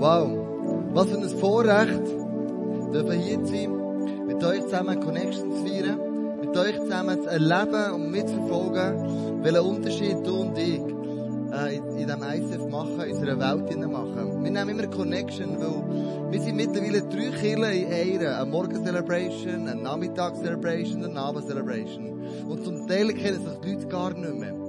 Wow, was für ein Vorrecht, dürfen hier zu sein, mit euch zusammen Connections feiern, mit euch zusammen zu erleben und mitzuverfolgen, welchen Unterschied du und ich äh, in, diesem ICF machen, in unserer Welt machen. Wir nehmen immer Connection, weil wir sind mittlerweile drei Kirchen in einer. Eine Morgen-Celebration, eine Nachmittags-Celebration, eine Abend-Celebration. Und zum Teil kennen sich die Leute gar nicht mehr.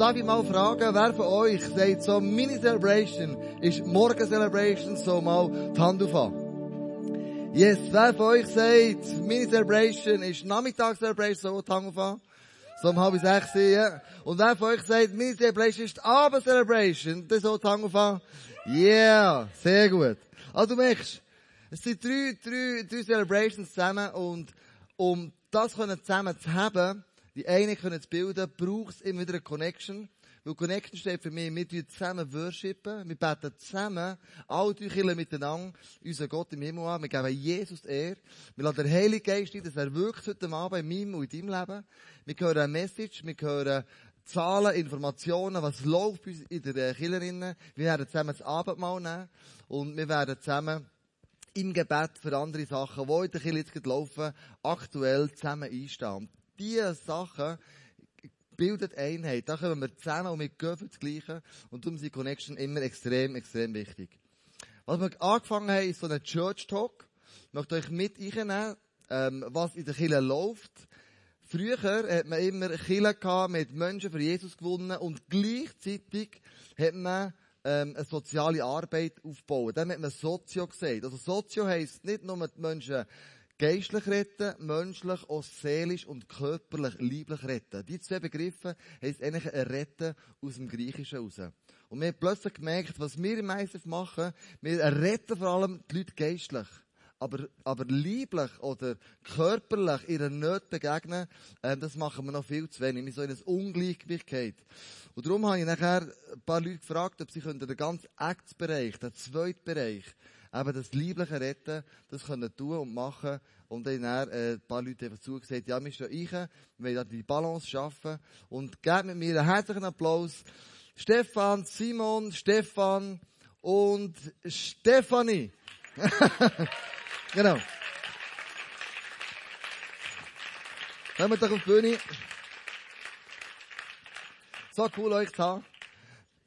Darf ich mal fragen, wer von euch sagt so, Mini-Celebration ist Morgen-Celebration, so mal die Hand auf Yes, wer von euch sagt, Mini-Celebration ist Nachmittags-Celebration, so die Hand auf so um halb sechs, ja. Und wer von euch sagt, meine Celebration ist Abend-Celebration, das so die Hand auf Yeah, sehr gut. Also du merkst, es sind drei, drei, drei Celebrations zusammen und um das zusammen zu haben, die eine können zu bilden, braucht es immer wieder eine Connection. Weil Connection steht für mich, wir tun zusammen worshipen, wir beten zusammen, alle drei Kirchen miteinander, unseren Gott im Himmel an, wir geben Jesus Ehre, wir lassen den Heiligen Geist ein, dass er wirkt heute Abend in meinem und in deinem Leben. Wir hören eine Message, wir hören Zahlen, Informationen, was läuft in der Kirche. Wir werden zusammen das Abendmahl nehmen und wir werden zusammen im Gebet für andere Sachen, die in der Kirche jetzt laufen, aktuell zusammen einstehen. Diese Sachen bildet Einheit. Da kommen wir zusammen und wir gehen für das Gleiche. Und darum sind Connection immer extrem, extrem wichtig. Was wir angefangen haben, ist so ein Church Talk. Ich möchte euch mit einnehmen, ähm, was in der Kirche läuft. Früher hat man immer Kirche gehabt, mit Menschen für Jesus gewonnen und gleichzeitig hat man ähm, eine soziale Arbeit aufbauen. Dann hat man Sozio gesagt. Also Sozio heisst nicht nur die Menschen geistlich retten, menschlich, auch seelisch und körperlich, lieblich retten. Die zwei Begriffe heisst eigentlich ein Retten aus dem Griechischen raus. Und wir haben plötzlich gemerkt, was wir im ISF machen, wir retten vor allem die Leute geistlich. Aber, aber lieblich oder körperlich ihren Nöten begegnen, äh, das machen wir noch viel zu wenig. Wir so in ein Ungleichgewicht. Und darum habe ich nachher ein paar Leute gefragt, ob sie den ganzen Acts-Bereich, den zweiten Bereich, eben das liebliche Retten, das können tun und machen. Und dann äh, ein paar Leute einfach zugesagt, ja, wir stehen rein, wir wollen die Balance schaffen. Und gebt mit mir einen herzlichen Applaus. Stefan, Simon, Stefan und Stefanie. genau. Kommt doch auf die Bühne. So cool euch zu haben.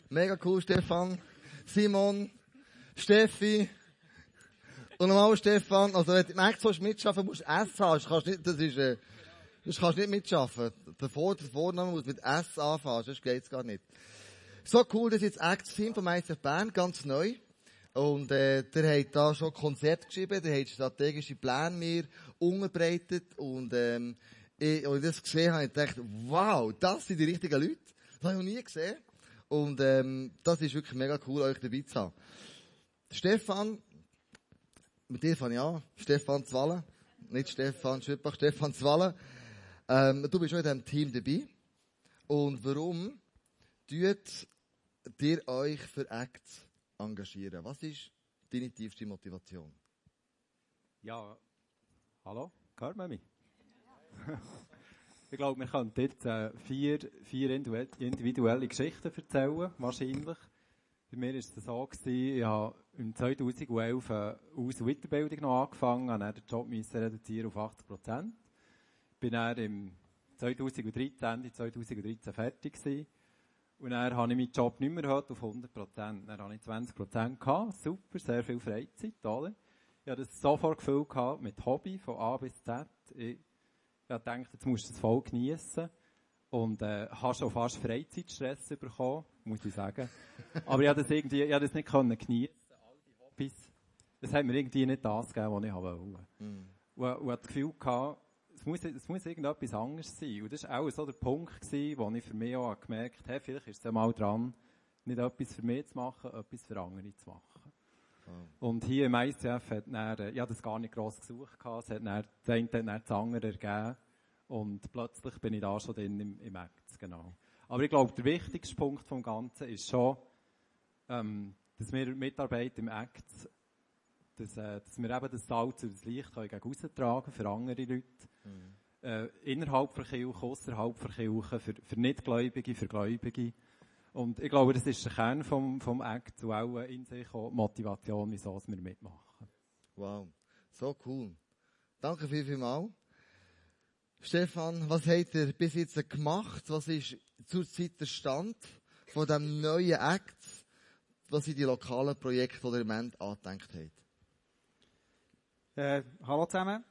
Mega cool, Stefan, Simon, Steffi. Und nochmal, Stefan, also wenn du merkst, du mitschaffen musst, S haben. Das kannst nicht, das ist, äh, das kannst nicht mitschaffen. Der, der Vorname muss mit S anfangen, sonst geht's gar nicht. So cool, das ist jetzt Acts Team von ICF Bern, ganz neu. Und, äh, der hat da schon Konzept geschrieben, der hat strategische Pläne mir unterbreitet und, ähm, ich, als ich das gesehen habe, ich gedacht, wow, das sind die richtigen Leute. Das habe ich noch nie gesehen. Und, ähm, das ist wirklich mega cool, euch dabei zu haben. Stefan, mit dir fange ich an. Stefan Zwallen. Nicht Stefan Schüppach, Stefan Zwallen. Ähm, du bist schon in diesem Team dabei. Und warum tut ihr euch für Acts engagieren? Was ist deine tiefste Motivation? Ja, hallo, hört man mich? ich glaube, wir können jetzt äh, vier, vier individuelle Geschichten erzählen, wahrscheinlich. Bei mir war es so, gewesen, ich habe im 2011 eine Aus- und Weiterbildung noch angefangen, habe den Job reduzieren auf 80 Prozent. Bin dann im 2013, Ende 2013 fertig gewesen. Und dann habe ich meinen Job nicht mehr gehört auf 100 Prozent. Dann habe ich 20 Prozent gehabt. Super, sehr viel Freizeit, oder? Ich hatte das sofort gefüllt gehabt mit Hobby von A bis Z. Ich, ich dachte, jetzt musst du es voll geniessen. Und, äh, hast schon fast Freizeitstress bekommen, muss ich sagen. Aber ich habe das irgendwie, ich habe das nicht können geniessen, Hobbys. Es hat mir irgendwie nicht das gegeben, was ich wollte. Mm. Und, und hatte das Gefühl gehabt, es muss, es muss irgendetwas anderes sein. Und das war auch so der Punkt gewesen, wo ich für mich auch gemerkt habe, hey, vielleicht ist es ja mal dran, nicht etwas für mich zu machen, etwas für andere zu machen. Oh. Und hier im ICF hat dann, ich habe das gar nicht gross gesucht gehabt, es hat dann, der eine hat dann das andere ergeben. Und plötzlich bin ich da schon drin im, im Act, genau. Aber ich glaube, der wichtigste Punkt vom Ganzen ist schon, ähm, dass wir Mitarbeiter im Act, dass, äh, dass wir eben das Salz und das Licht können gegen austragen für andere Leute. Mhm. Äh, innerhalb der Kirche, außerhalb der Kirche, für, für Nichtgläubige, für Gläubige. Und ich glaube, das ist der Kern vom, vom Act, und auch in sich auch Motivation, wieso wir mitmachen. Wow, so cool. Danke viel, viel mal. Stefan, was habt ihr bis jetzt gemacht? Was ist zurzeit der Stand von dem neuen Act? Was sind die lokalen Projekte, die ihr im Moment angedenkt habt? Äh, hallo zusammen.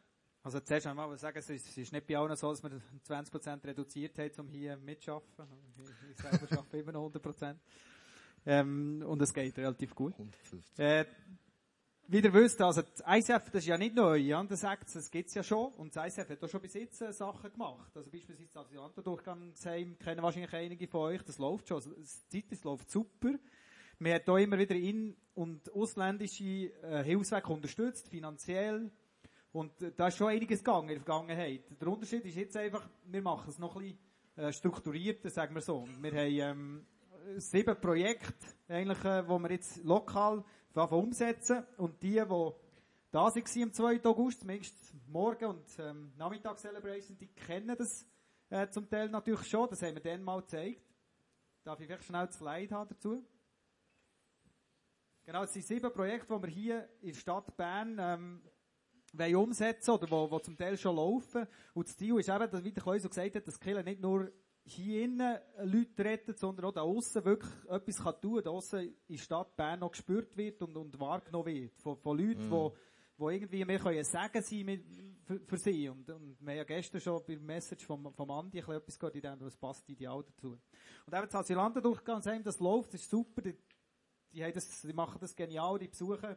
Also zuerst einmal sagen, es ist, es ist nicht bei allen so, dass wir 20% reduziert haben, um hier mitzuarbeiten. Ich, ich selber arbeite immer noch 100%. Ähm, und es geht relativ gut. 150. Äh, wie ihr wisst, also das ICF, das ist ja nicht neu, ja, das sagt das gibt's ja schon. Und das ICF hat auch schon bis jetzt äh, Sachen gemacht. Also beispielsweise das Asylanten-Durchgangsheim kennen wahrscheinlich einige von euch, das läuft schon. Also, das Zeit, das läuft super. Wir haben hier immer wieder in- und ausländische äh, Hilfswege unterstützt, finanziell. Und äh, da ist schon einiges gegangen in der Vergangenheit. Der Unterschied ist jetzt einfach, wir machen es noch ein bisschen äh, strukturierter, sagen wir so. Wir haben ähm, sieben Projekte, eigentlich, äh, wo wir jetzt lokal umsetzen und die, die da waren am 2. August, zumindest morgen und ähm, Nachmittag Celebration, die kennen das äh, zum Teil natürlich schon. Das haben wir dann mal gezeigt. Darf ich vielleicht schnell das Slide haben dazu? Genau, es sind sieben Projekte, die wir hier in der Stadt Bern ähm, wollen umsetzen oder wo, wo zum Teil schon laufen. Und das Ziel ist eben, dass, wie der Kleus so gesagt hat, dass Kille nicht nur hier innen Leute rettet, sondern auch da außen wirklich etwas kann tun, da außen in der Stadt Bern noch gespürt wird und, und wahrgenommen wird. Von, von Leuten, mm. wo, irgendwie mehr können sagen sie mit, für, für sie. Und, und wir haben ja gestern schon beim Message vom, vom Andi etwas gehört, in dem, das passt ideal dazu. Und eben das Asylantendurchgang, das läuft, das ist super, die, die, haben das, die machen das genial, die besuchen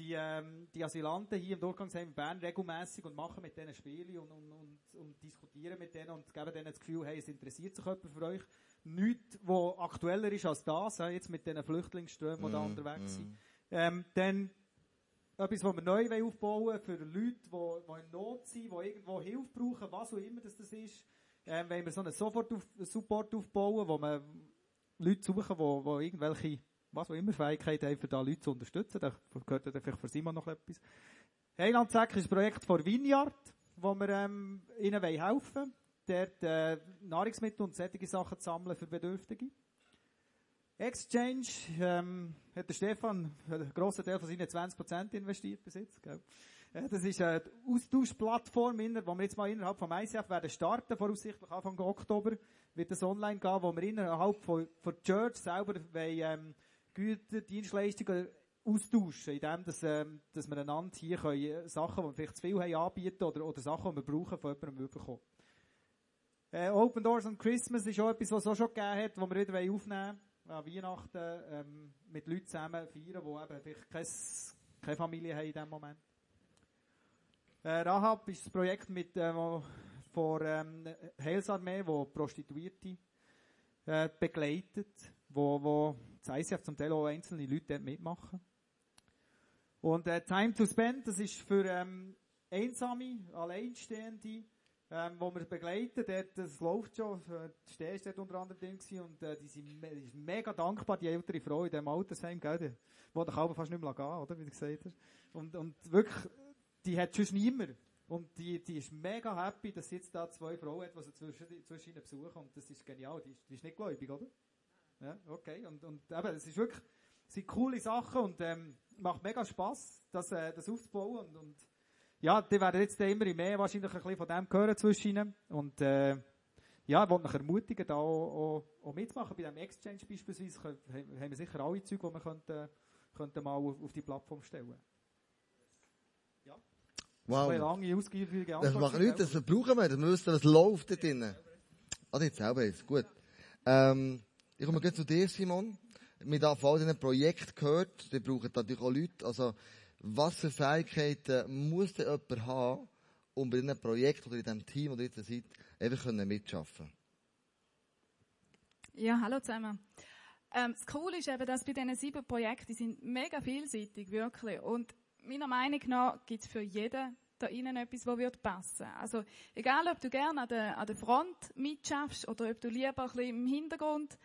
die, ähm, die Asylanten hier im Durchgangsheim in Bern regelmäßig und machen mit denen Spiele und, und, und, und, diskutieren mit denen und geben denen das Gefühl, hey, es interessiert sich jemand für euch. Nichts, was aktueller ist als das, jetzt mit diesen Flüchtlingsströmen, die mm, da unterwegs mm. sind. Ähm, dann etwas, was wir neu aufbauen wollen für Leute, die, in Not sind, die irgendwo Hilfe brauchen, was auch immer das, das ist. Ähm, wenn wir so einen Support aufbauen, wo wir Leute suchen, die irgendwelche was auch immer Fähigkeit haben, für da Leute zu unterstützen. Da gehört dann vielleicht für Simon noch etwas. Heilandsack ist ein Projekt von Vineyard, wo wir ähm, ihnen helfen wollen, dort äh, Nahrungsmittel und solche Sachen zu sammeln für Bedürftige. Exchange ähm, hat der Stefan einen grossen Teil von seinen 20% investiert bis jetzt. Gell? Äh, das ist eine Austauschplattform, die wir jetzt mal innerhalb vom ICF werden starten, voraussichtlich Anfang Oktober wird das online gehen, wo wir innerhalb von, von Church selber wollen, ähm, Güter, Dienstleistungen austauschen, indem dass, ähm, dass wir einander hier können, äh, Sachen, die wir vielleicht zu viel haben, anbieten oder, oder Sachen, die wir brauchen, von jemandem bekommen. Äh, Open Doors on Christmas ist auch etwas, was es auch schon gegeben hat, wo wir wieder aufnehmen wollen, an Weihnachten ähm, mit Leuten zusammen feiern, die eben vielleicht keine, keine Familie haben in diesem Moment. Äh, Rahab ist das Projekt mit, äh, von ähm, Heilsarmee, wo Prostituierte äh, begleitet, wo, wo das ICF zum Teil auch einzelne Leute dort mitmachen. Und äh, Time to Spend, das ist für ähm, Einsame, Alleinstehende, ähm, wo wir begleiten, dort, das läuft schon, die Steh ist dort unter anderem drin gewesen, und äh, die sind me die mega dankbar, die ältere Frau in diesem Altersheim, gell, die, der Kalber fast nicht mehr gehen oder, wie du gesagt hast. Und, und wirklich, die hat schon niemand. Und die, die ist mega happy, dass sie jetzt da zwei Frauen hat, die sie zwischen, zwischen ihnen besuchen, und das ist genial, die, die ist nicht gläubig, oder? Ja, okay. Und, und eben, es ist wirklich, es sind coole Sachen und ähm, macht mega Spass, das, äh, das aufzubauen. Und, und ja, die werden jetzt immer mehr wahrscheinlich ein bisschen von dem hören zwischen ihnen. Und äh, ja, ich wollte mich ermutigen, da auch, auch, auch mitzumachen. Bei dem Exchange beispielsweise haben wir sicher alle Züge, die wir könnten, könnten mal auf, auf die Plattform stellen Ja. Wow. Eine lange, ausgiebige Antwort. Das macht nichts, das brauchen wir. Das müssen, was läuft da drinnen. Ah, jetzt selber jetzt. Gut. Ähm, ich komme gleich zu dir, Simon. Wir haben von all diesen Projekten gehört, die brauchen natürlich auch Leute. Also, was für Fähigkeiten muss denn jemand haben, um bei diesem Projekt oder in diesem Team, oder jetzt seid, einfach mitarbeiten Ja, hallo zusammen. Ähm, das Coole ist eben, dass bei diesen sieben Projekten, die sind mega vielseitig, wirklich. Und meiner Meinung nach gibt es für jeden da innen etwas, was wird passen. Also, egal ob du gerne an der, an der Front mitschaffst oder ob du lieber ein bisschen im Hintergrund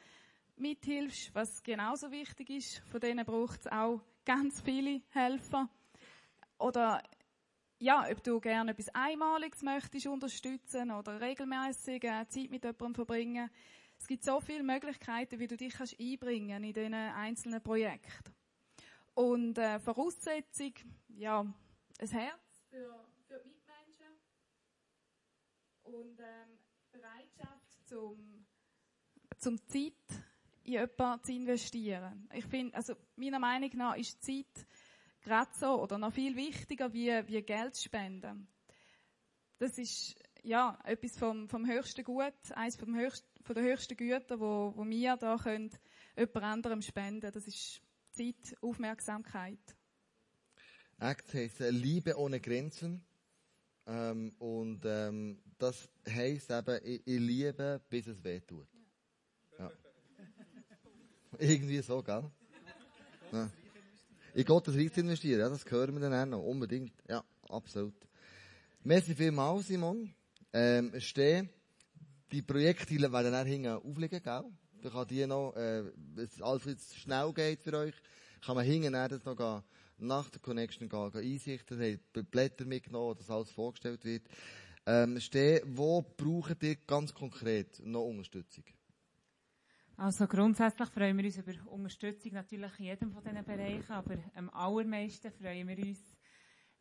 mithilfst, was genauso wichtig ist. Von denen braucht es auch ganz viele Helfer. Oder ja, ob du gerne etwas Einmaliges möchtest unterstützen oder regelmäßig äh, Zeit mit jemandem verbringen. Es gibt so viele Möglichkeiten, wie du dich kannst einbringen in diesen einzelnen Projekten. Und äh, Voraussetzung, ja, ein Herz für, für die Mitmenschen und ähm, Bereitschaft zum, zum Zeit in jemanden zu investieren. Ich finde, also meiner Meinung nach ist Zeit gerade so oder noch viel wichtiger wie, wie Geld spenden. Das ist ja etwas vom, vom höchsten Gut, eines vom höchsten, von der höchsten Güter, wo, wo wir da können jemand anderem spenden. Das ist Zeit, Aufmerksamkeit. Act heisst äh, Liebe ohne Grenzen. Ähm, und ähm, das heisst eben, ich, ich liebe, bis es weh tut. Irgendwie so, gell? Ja. In Gottes Reich zu investieren, ja, das hören wir dann auch noch. Unbedingt. Ja, absolut. Merci vielmals, Simon. Ähm, stehen. Die Projekte werden dann hinten aufliegen, gell? Dann kann die noch, äh, alles jetzt schnell geht für euch, kann man hinten dann noch gehen, nach der Connection gehen, gehen einsichten, habt Blätter mitgenommen, dass alles vorgestellt wird. Ähm, stehen, wo braucht ihr ganz konkret noch Unterstützung? Also grundsätzlich freuen wir uns über Unterstützung natürlich in jedem von diesen Bereichen, aber am allermeisten freuen wir uns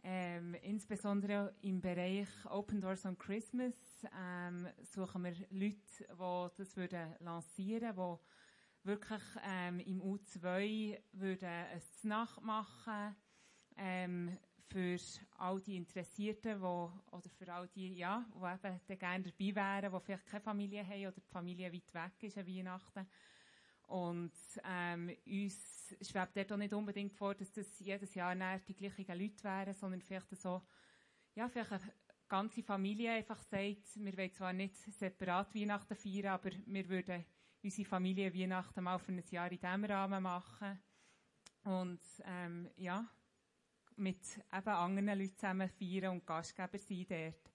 ähm, insbesondere im Bereich Open Doors on Christmas. Ähm, suchen wir Leute, die das würden lancieren würden, die wirklich ähm, im U2 würden ein Nacht machen. Ähm, für all die Interessierten, wo, oder für all die, ja, die eben gerne dabei wären, die vielleicht keine Familie haben oder die Familie weit weg ist an Weihnachten. Und ähm, uns schwebt dort auch nicht unbedingt vor, dass das jedes Jahr die gleichen Leute wären, sondern vielleicht so, ja, vielleicht eine ganze Familie einfach sagt, wir wollen zwar nicht separat Weihnachten feiern, aber wir würden unsere Familie Weihnachten mal für ein Jahr in diesem Rahmen machen. Und ähm, ja, mit eben anderen Leuten zusammen feiern und Gastgeber sein dort.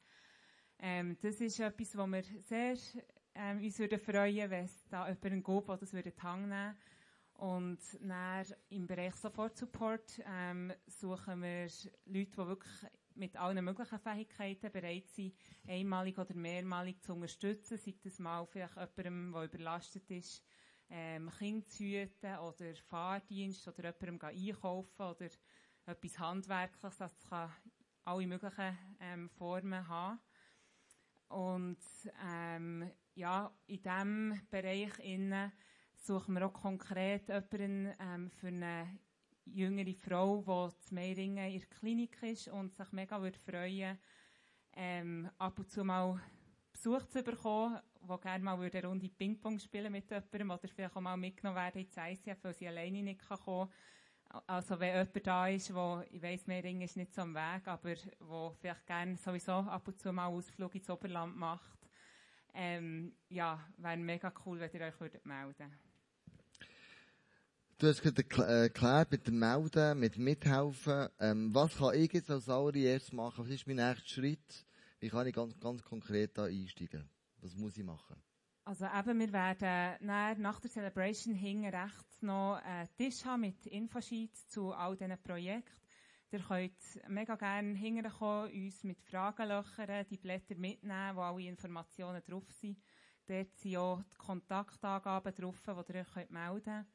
Ähm, das ist etwas, wo wir sehr ähm, uns würden freuen, wenn es da jemanden gibt, der das würde nehmen Und dann im Bereich Support Support ähm, suchen wir Leute, die wirklich mit allen möglichen Fähigkeiten bereit sind, einmalig oder mehrmalig zu unterstützen, sei das mal vielleicht jemandem, der überlastet ist, ähm, Kinder zu hüten oder Fahrdienst oder jemandem einkaufen oder etwas Handwerkliches, das kann alle möglichen ähm, Formen haben. Und ähm, ja, in diesem Bereich innen suchen wir auch konkret jemanden ähm, für eine jüngere Frau, die zu Meiringen in der Klinik ist und sich mega würde freuen, ähm, ab und zu mal Besuch zu bekommen, die gerne mal eine Runde Ping-Pong spielen mit jemandem oder vielleicht auch mal mitgenommen werden ins ICF, weil sie alleine nicht kommen kann. Also wenn jemand da ist, wo, ich weiss, Meiringen ist nicht so am Weg, aber wo vielleicht gerne sowieso ab und zu mal Ausflug ins Oberland macht, ähm, ja, wäre mega cool, wenn ihr euch würdet melden Du hast gerade erklärt mit dem Melden, mit Mithelfen. Ähm, was kann ich jetzt als allererstes machen? Was ist mein nächster Schritt? Wie kann ich ganz, ganz konkret da einsteigen? Was muss ich machen? Also eben, wir werden nach der Celebration hinten rechts noch einen Tisch haben mit Infosheets zu all diesen Projekten. Ihr könnt mega gerne hinterkommen, uns mit Fragen löchern, die Blätter mitnehmen, wo alle Informationen drauf sind. Dort sind auch die Kontaktangaben drauf, die ihr euch melden könnt.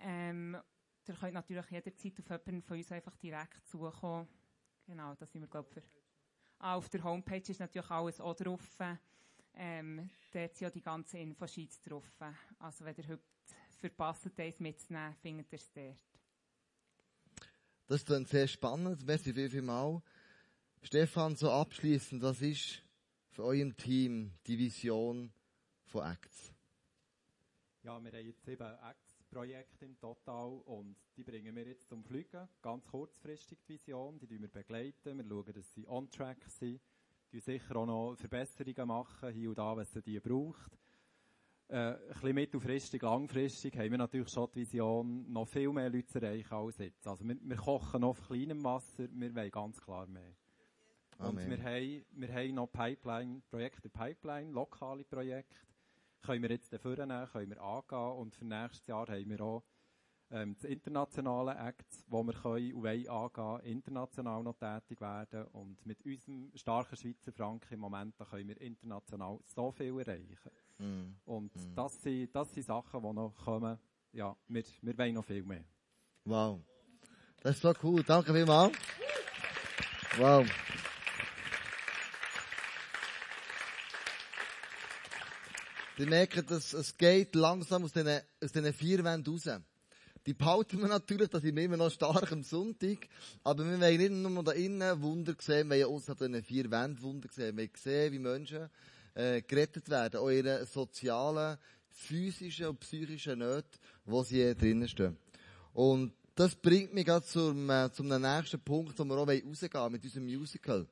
Ähm, ihr könnt natürlich jederzeit auf jemanden von uns einfach direkt zukommen. Genau, das sind wir, glaube ich, für. Ah, auf der Homepage ist natürlich alles auch drauf. Ähm, dort sind ja die ganzen Infosheets drauf. Also, wenn ihr heute verpasst, das mitzunehmen, findet ihr es dort. Das ist dann sehr spannend. Merci viel, viel mal. Stefan, so abschließend, was ist für eurem Team die Vision von Acts? Ja, wir haben jetzt eben Acts Projekte im Total und die bringen wir jetzt zum Fliegen. Ganz kurzfristig die Vision, die wir begleiten. Wir schauen, dass sie on track sind. Wir sicher auch noch Verbesserungen machen, hier und da, was sie die braucht. Äh, ein bisschen mittelfristig, langfristig haben wir natürlich schon die Vision, noch viel mehr Leute zu erreichen als jetzt. Also wir, wir kochen noch auf kleinem Wasser, wir wollen ganz klar mehr. Amen. Und wir haben, wir haben noch Pipeline, Projekte Pipeline, lokale Projekte können wir jetzt dafür nehmen, können wir angehen und für nächstes Jahr haben wir auch ähm, das internationale Acts, wo wir können und wollen angehen, international noch tätig werden. Und mit unserem starken Schweizer Franken im Moment, da können wir international so viel erreichen. Mm. Und das, sind, das sind Sachen, die noch kommen. Ja, wir, wir wollen noch viel mehr. Wow. Das ist so cool. Danke vielmals. Wow. Die merken, dass es geht langsam aus diesen, aus diesen vier Wänden raus. Die behalten wir natürlich, dass sind wir immer noch stark am Sonntag. Aber wir wollen nicht nur da innen Wunder sehen, wir wollen außerhalb diesen vier Wänden Wunder sehen. Wir wollen sehen, wie Menschen äh, gerettet werden, auch ihre sozialen, physischen und psychischen Nöte, wo sie drinnen stehen. Und das bringt mich gerade zum, äh, zum nächsten Punkt, wo wir auch rausgehen wollen, mit unserem Musical.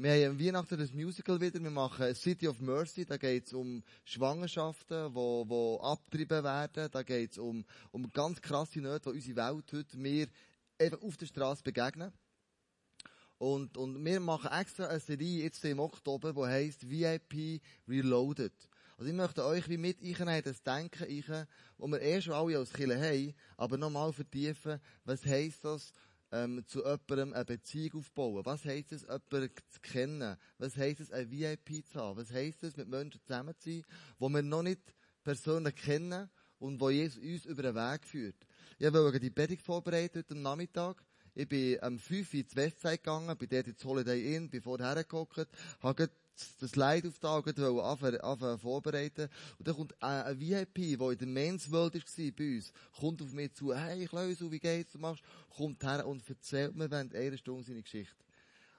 Wir haben Weihnachten das Musical wieder. Wir machen City of Mercy. Da geht es um Schwangerschaften, wo, wo abgetrieben werden. Da geht es um, um ganz krasse Nöte, die unsere Welt heute mir einfach auf der Straße begegnen. Und, und wir machen extra eine Serie jetzt im Oktober, die heisst VIP Reloaded. Also ich möchte euch wie mit einnehmen, das Denken einnehmen, wo wir eh schon alle als Kirche haben, aber nochmal vertiefen, was heisst das, ähm, zu jemandem eine Beziehung aufbauen? Was heisst es, jemanden zu kennen? Was heisst es, ein VIP zu haben? Was heisst es, mit Menschen zusammen zu sein, die wir noch nicht persönlich kennen und wo Jesus uns über den Weg führt? Ich wollte die Predigt vorbereiten heute am Nachmittag. Ich bin am 5 Uhr ins Westside gegangen, bin dort ins Holiday Inn, bin vorher hergeguckt, habe das Leid auf Augen anfangen, vorbereiten. Und dann kommt ein, VIP, der in der Men's World war bei uns, kommt auf mich zu, hey, Kleusel, wie geht's, du machst, kommt her und erzählt mir während einer Stunde seine Geschichte.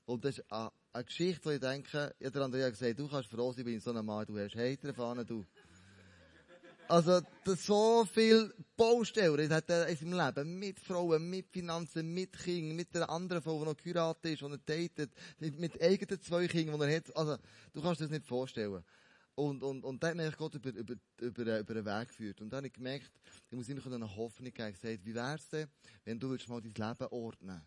Und das ist eine, Geschichte, wo ich denke, ja, der Andrea gesagt, du kannst froh sein, bin so ein Mann, du hast Hater fahren, du. Also, so viel Baustellen hat er in seinem Leben. Mit Frauen, mit Finanzen, mit Kindern, mit der anderen Frau, die noch geheiratet ist, die er datet, mit, eigenen zwei Kindern, die er hat. Also, du kannst dir das nicht vorstellen. Und, und, und dann hat mich Gott über, über, über, über den Weg geführt. Und dann habe ich gemerkt, ich muss immer eine Hoffnung geben. Ich gesagt, wie wär's denn, wenn du mal dein Leben ordnen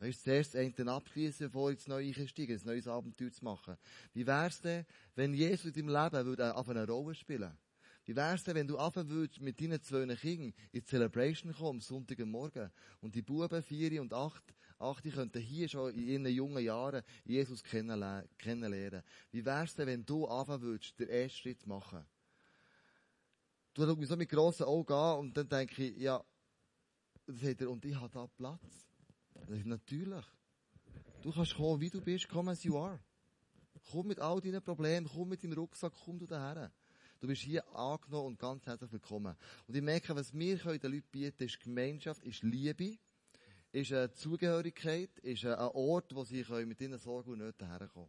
Weißt du, zuerst einen abschließen, bevor ins Neue einsteigen, ein neues Abenteuer zu machen. Wie wär's denn, wenn Jesus in deinem Leben würde auf eine Rolle spielen würde? Wie wär's denn, wenn du anfangen mit deinen zwei Kindern in die Celebration kommen, am Sonntagmorgen, und die Buben, vier und acht, acht, die könnten hier schon in ihren jungen Jahren Jesus kennenlernen. Wie wär's denn, wenn du anfangen den ersten Schritt machen? Du schaust mich so mit grossen Augen an, und dann denke ich, ja, dann sagt er, und ich habe da Platz. Das ist natürlich. Du kannst kommen, wie du bist, come as you are. Komm mit all deinen Problemen, komm mit deinem Rucksack, komm du daher. Du bist hier angenommen und ganz herzlich willkommen. Und ich merke, was wir den Leuten bieten, ist Gemeinschaft, ist Liebe, ist eine Zugehörigkeit, ist ein Ort, wo sie mit ihren Sorgen und Nöten herkommen.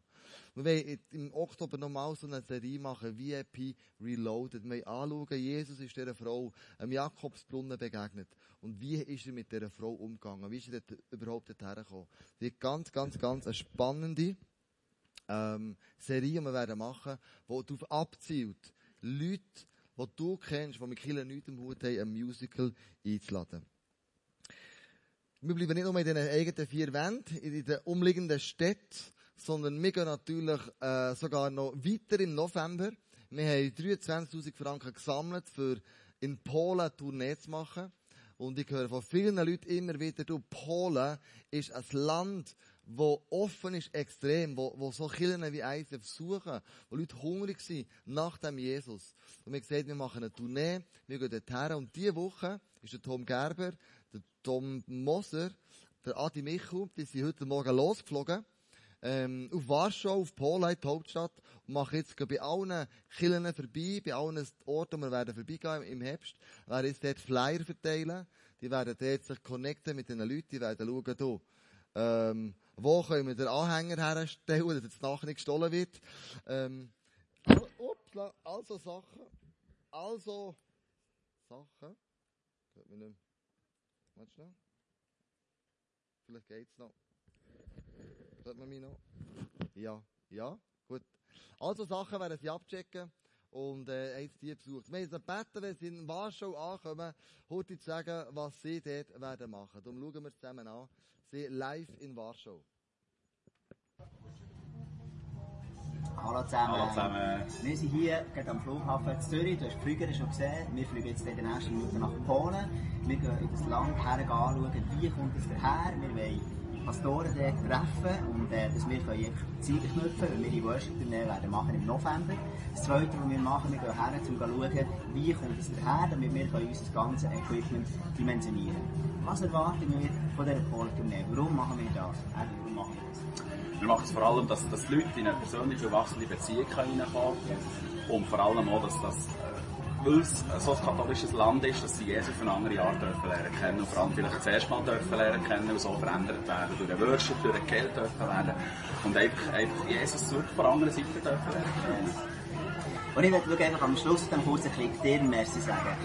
Wir wollen im Oktober nochmal so eine Serie machen, VIP Reloaded. Wir wollen anschauen, Jesus ist dieser Frau am Jakobsbrunnen begegnet. Und wie ist er mit dieser Frau umgegangen? Wie ist er dort überhaupt dorthin gekommen? Das ist ganz, ganz, ganz eine spannende ähm, Serie, die wir werden machen, die darauf abzielt, Leute, die du kennst, die mit Kirche nichts im Hut haben, ein Musical einzuladen. Wir bleiben nicht nur in den eigenen vier Wänden, in den umliegenden Städten, sondern wir gehen natürlich äh, sogar noch weiter im November. Wir haben 23.000 Franken gesammelt, für in Polen eine Tournee zu machen. Und ich höre von vielen Leuten immer wieder, du, Polen ist ein Land, wo offen ist extrem, wo, wo so Kirchen wie eins versuchen, wo Leute hungrig sind nach dem Jesus. Und wir gesagt, wir machen eine Tournee, wir gehen dorthin und diese Woche ist der Tom Gerber, der Tom Moser, der Adi Michel, die sind heute Morgen losgeflogen, ähm, auf Warschau, auf Polen, die Hauptstadt, und machen jetzt bei allen Kirchen vorbei, bei allen Orten, wo wir werden vorbeigehen im Herbst, werden jetzt dort Flyer verteilen, die werden dort sich connecten mit den Leuten, die werden schauen, hier, ähm, wo können wir den Anhänger herstellen, dass jetzt nachher nicht gestohlen wird. Ähm, upsla, also Sachen, also Sachen, Hört mich nicht Warte schnell. Vielleicht geht's noch. Hört man mich noch? Ja, ja, gut. Also Sachen werden sie abchecken und äh, jetzt die besucht. Wir haben gebeten, wenn sie in Warschau ankommen, heute zu sagen, was sie dort werden machen. Darum schauen wir zusammen an. Sie live in Warschau. Hallo zusammen. Hallo zusammen. Wir sind hier gerade am Flughafen in Zürich. Du hast die Flüger schon gesehen. Wir fliegen jetzt in den nächsten Minuten nach Polen. Wir gehen in das Land her anschauen, wie kommt es daher. Wir wollen Pastoren dort treffen und äh, dass wir können Ziele knüpfen, weil wir die Worship werden machen im November. Das Zweite, was wir machen, wir gehen her, um zu schauen, wie kommt es daher, damit wir können unser ganzes Equipment dimensionieren Was erwarten wir von dieser Polen-Tournee? Warum machen wir das? Eben, warum machen wir das? Wir machen es vor allem, dass, dass die Leute in eine persönliche wachsende Beziehung reinkommen können. Und vor allem auch, dass das, weil es so ein katholisches Land ist, dass sie Jesus auf eine andere Art lernen kennen und vor allem vielleicht das erste Mal dürfen lernen kennen und so verändert werden, durch den Worship, durch den Geld dürfen werden und einfach, einfach Jesus wirklich von der anderen Seite dürfen lernen. Und ich möchte einfach am Schluss dann kurz ein bisschen dir Merci sagen.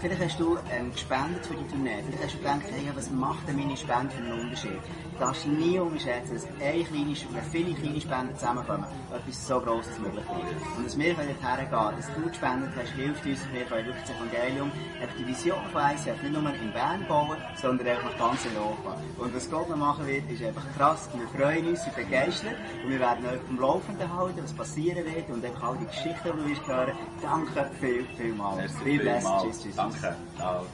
vielleicht hast du ähm, gespendet für die Tournee. Vielleicht hast du gedacht, hey, was macht denn meine Spende für einen Unterschied? Du darfst nie unterschätzen, dass eine kleine, wenn viele kleine Spenden zusammenkommen, etwas so Grosses möglich ist. Und dass wir hergehen können, dass du gespendet hast, hilft uns, wir können wirklich das Evangelium, die Vision von ICF nicht nur in Bern bauen, sondern auch nach ganz Europa. Und was Gott noch machen wird, ist einfach krass. Wir freuen uns, wir begeistert und wir werden euch am Laufenden halten, was passieren wird und einfach all die Geschichten du wirst hören. Danke viel, viel mal. Viel blessed. Tschüss, tschüss. Danke. Ciao.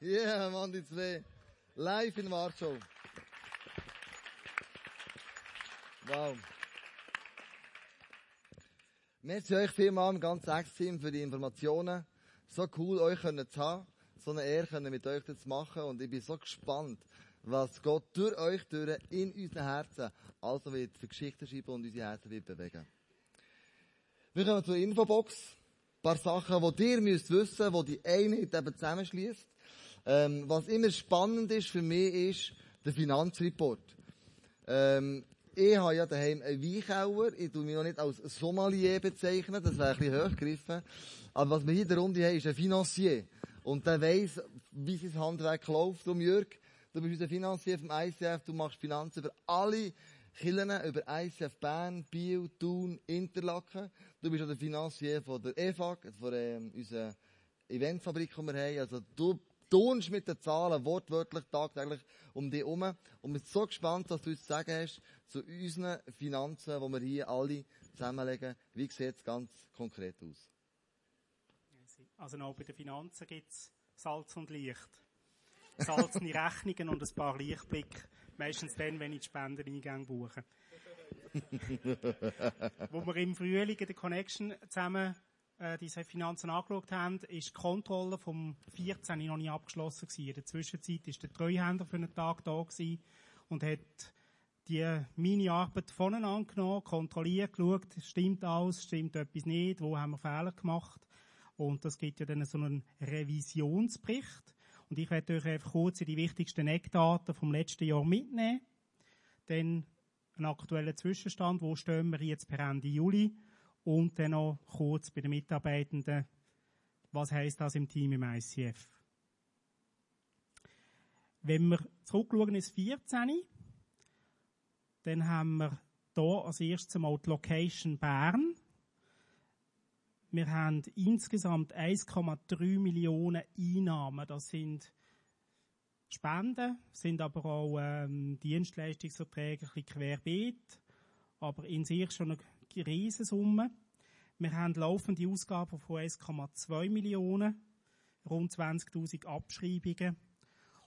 Ja, yeah, Mann, die zwei. Live in Warschau. Wow. Merci euch vielmal im ganzen Ex-Team für die Informationen. So cool, euch können zu haben. So eine Ehre können mit euch das machen. Und ich bin so gespannt, was Gott durch euch durch in unseren Herzen also wird für Geschichten schreiben und unsere Herzen wird bewegen. Wir kommen zur Infobox. Ein paar Sachen, die ihr müsst wissen, die die Einheit eben zusammenschließt. Ähm, was immer spannend ist für mich, ist der Finanzreport. Ähm, ich habe ja daheim einen Weinkauer. Ich tue mich noch nicht als Sommelier bezeichnen. Das wäre ein bisschen hochgegriffen. Aber was wir hier in der Runde haben, ist ein Financier. Und der weiss, wie sein Handwerk läuft. Um Jörg, du bist unser Finanzier vom ICF. Du machst Finanzen über alle Kirchen über ICF Bern, Biel, Thun, Interlaken. Du bist auch der Finanzier von der EFAG, von ähm, unserer Eventfabrik, die wir haben. Also du tust mit den Zahlen wortwörtlich tagtäglich um dich herum. Und wir sind so gespannt, was du uns zu sagen hast zu unseren Finanzen, die wir hier alle zusammenlegen. Wie sieht es ganz konkret aus? Also auch bei den Finanzen gibt es Salz und Licht. Salzende Rechnungen und ein paar Lichtblicke Meistens dann, wenn ich die Spendereingänge buche. Wo wir im Frühling in der Connection zusammen äh, diese Finanzen angeschaut haben, ist die Kontrolle vom 14 noch nicht abgeschlossen gewesen. In der Zwischenzeit ist der Treuhänder für einen Tag da gewesen und hat die meine Arbeit voneinander genommen, kontrolliert, geschaut, stimmt alles, stimmt etwas nicht, wo haben wir Fehler gemacht. Und das gibt ja dann so einen Revisionsbericht. Und ich werde euch einfach kurz die wichtigsten Eckdaten vom letzten Jahr mitnehmen. Dann einen aktuellen Zwischenstand, wo stehen wir jetzt per Ende Juli. Und dann noch kurz bei den Mitarbeitenden, was heißt das im Team im ICF. Wenn wir zurückschauen ins 14, dann haben wir hier als erstes einmal die Location Bern. Wir haben insgesamt 1,3 Millionen Einnahmen. Das sind Spenden, sind aber auch ähm, Dienstleistungsverträge ein bisschen querbeet, aber in sich schon eine Riesensumme. Wir haben laufende Ausgaben von 1,2 Millionen, rund 20.000 Abschreibungen.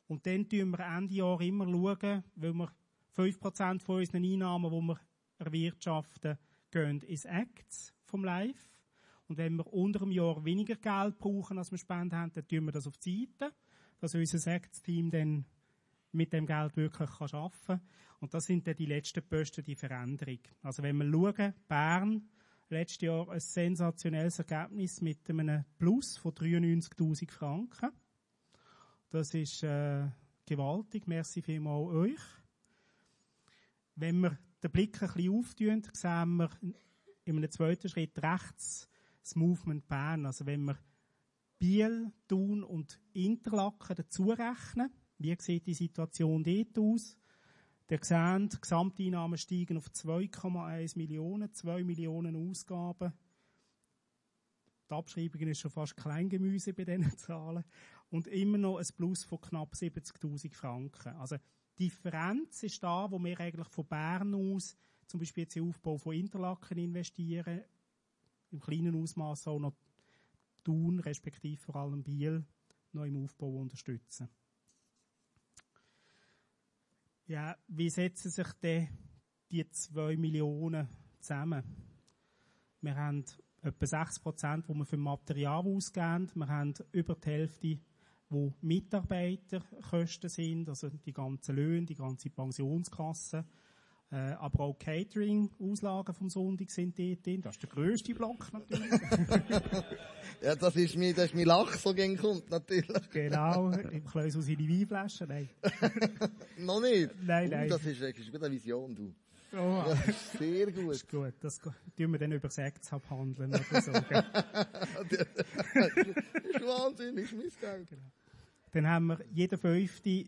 Und dann schauen wir Ende Jahr immer, schauen, weil wir 5% von unseren Einnahmen, die wir erwirtschaften, gehen ins Acts vom Live. Und wenn wir unter dem Jahr weniger Geld brauchen, als wir spenden haben, dann tun wir das auf die Seite, dass unser Sektsteam dann mit dem Geld wirklich arbeiten kann. Und das sind dann die letzten Posten, die Veränderung. Also wenn wir schauen, Bern, letztes Jahr ein sensationelles Ergebnis mit einem Plus von 93.000 Franken. Das ist äh, gewaltig. Merci vielmals euch. Wenn wir den Blick ein bisschen auftun, sehen wir in einem zweiten Schritt rechts das Movement Bern. Also wenn wir Biel, Thun und Interlaken dazu rechnen, wie sieht die Situation dort aus? Der sehen, die Gesamteinnahmen steigen auf 2,1 Millionen, 2 Millionen Ausgaben. Die Abschreibung ist schon fast Kleingemüse bei diesen Zahlen. Und immer noch ein Plus von knapp 70.000 Franken. Also, die Differenz ist da, wo wir eigentlich von Bern aus zum Beispiel jetzt im Aufbau von Interlaken investieren, im kleinen Ausmaß auch noch Thun, respektive vor allem Biel, noch im Aufbau unterstützen. Ja, wie setzen sich denn die zwei Millionen zusammen? Wir haben etwa 6 Prozent, die wir für Material ausgeben. Wir haben über die Hälfte, wo Mitarbeiterkosten sind, also die ganzen Löhne, die ganze Pensionskasse. Äh, aber auch Catering-Auslagen vom Sonntag sind dort drin. Das ist der grösste Block natürlich. Ja, das ist mein, das ist mein Lach, so gegen kommt, natürlich. genau, im aus seine Weinflaschen. Nein. Noch nicht? Nein, Uh, nein. das ist, das ist eine Vision, du. Oh, Das ist sehr gut. ist gut. Das tun wir dann über Sex abhandeln oder so. Das ist Wahnsinn, ist mein Geld. Dann haben wir jeden fünfte,